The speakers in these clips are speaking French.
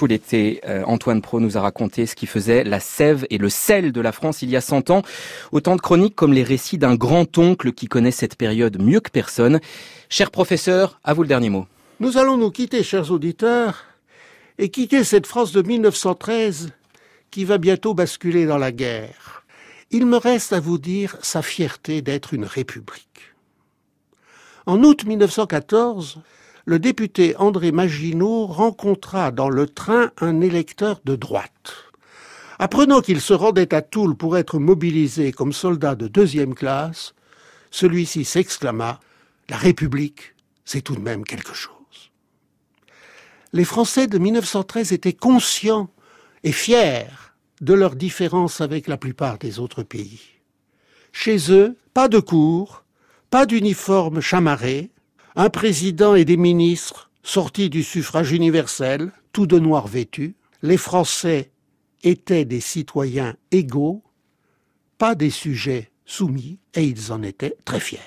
tout l'été, euh, Antoine Pro nous a raconté ce qui faisait la sève et le sel de la France il y a 100 ans. Autant de chroniques comme les récits d'un grand-oncle qui connaît cette période mieux que personne. Cher professeur, à vous le dernier mot. Nous allons nous quitter, chers auditeurs, et quitter cette France de 1913 qui va bientôt basculer dans la guerre. Il me reste à vous dire sa fierté d'être une république. En août 1914, le député André Maginot rencontra dans le train un électeur de droite. Apprenant qu'il se rendait à Toul pour être mobilisé comme soldat de deuxième classe, celui-ci s'exclama La République, c'est tout de même quelque chose. Les Français de 1913 étaient conscients et fiers de leurs différences avec la plupart des autres pays. Chez eux, pas de cours, pas d'uniforme chamarré, un président et des ministres sortis du suffrage universel, tout de noir vêtus. Les Français étaient des citoyens égaux, pas des sujets soumis, et ils en étaient très fiers.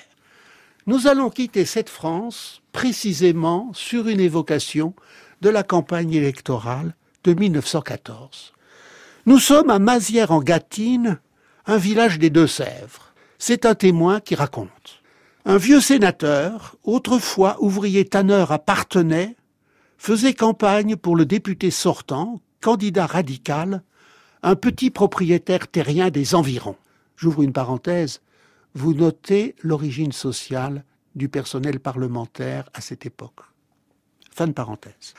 Nous allons quitter cette France précisément sur une évocation de la campagne électorale de 1914. Nous sommes à Mazières en Gâtine, un village des Deux-Sèvres. C'est un témoin qui raconte. Un vieux sénateur, autrefois ouvrier tanneur à Parthenay, faisait campagne pour le député sortant, candidat radical, un petit propriétaire terrien des environs. J'ouvre une parenthèse. Vous notez l'origine sociale du personnel parlementaire à cette époque. Fin de parenthèse.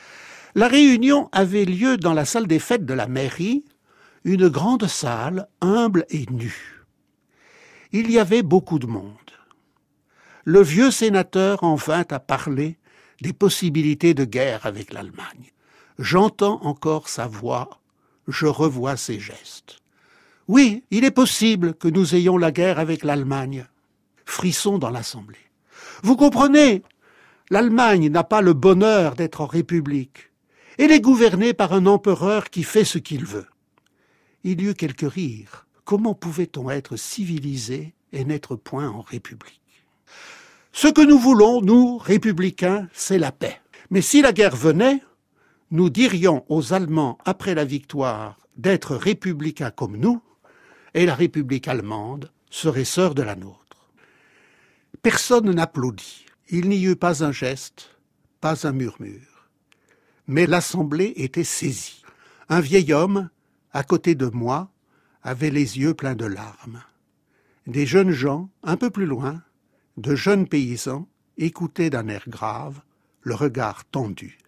La réunion avait lieu dans la salle des fêtes de la mairie, une grande salle humble et nue. Il y avait beaucoup de monde le vieux sénateur en vint à parler des possibilités de guerre avec l'Allemagne. J'entends encore sa voix, je revois ses gestes. Oui, il est possible que nous ayons la guerre avec l'Allemagne. Frisson dans l'Assemblée. Vous comprenez L'Allemagne n'a pas le bonheur d'être en République. Elle est gouvernée par un empereur qui fait ce qu'il veut. Il y eut quelques rires. Comment pouvait-on être civilisé et n'être point en République? Ce que nous voulons, nous, républicains, c'est la paix. Mais si la guerre venait, nous dirions aux Allemands après la victoire d'être républicains comme nous, et la République allemande serait sœur de la nôtre. Personne n'applaudit. Il n'y eut pas un geste, pas un murmure. Mais l'Assemblée était saisie. Un vieil homme, à côté de moi, avait les yeux pleins de larmes. Des jeunes gens, un peu plus loin, de jeunes paysans écoutaient d'un air grave, le regard tendu.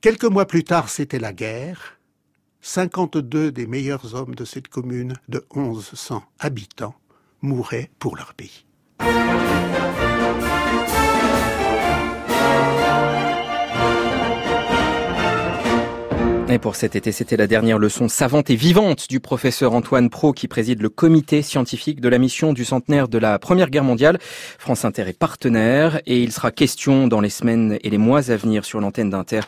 Quelques mois plus tard, c'était la guerre. 52 des meilleurs hommes de cette commune de 1100 habitants mouraient pour leur pays. Et pour cet été, c'était la dernière leçon savante et vivante du professeur Antoine Pro qui préside le comité scientifique de la mission du centenaire de la Première Guerre mondiale. France Inter est partenaire et il sera question dans les semaines et les mois à venir sur l'antenne d'Inter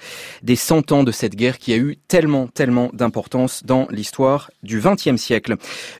des 100 ans de cette guerre qui a eu tellement, tellement d'importance dans l'histoire du XXe siècle.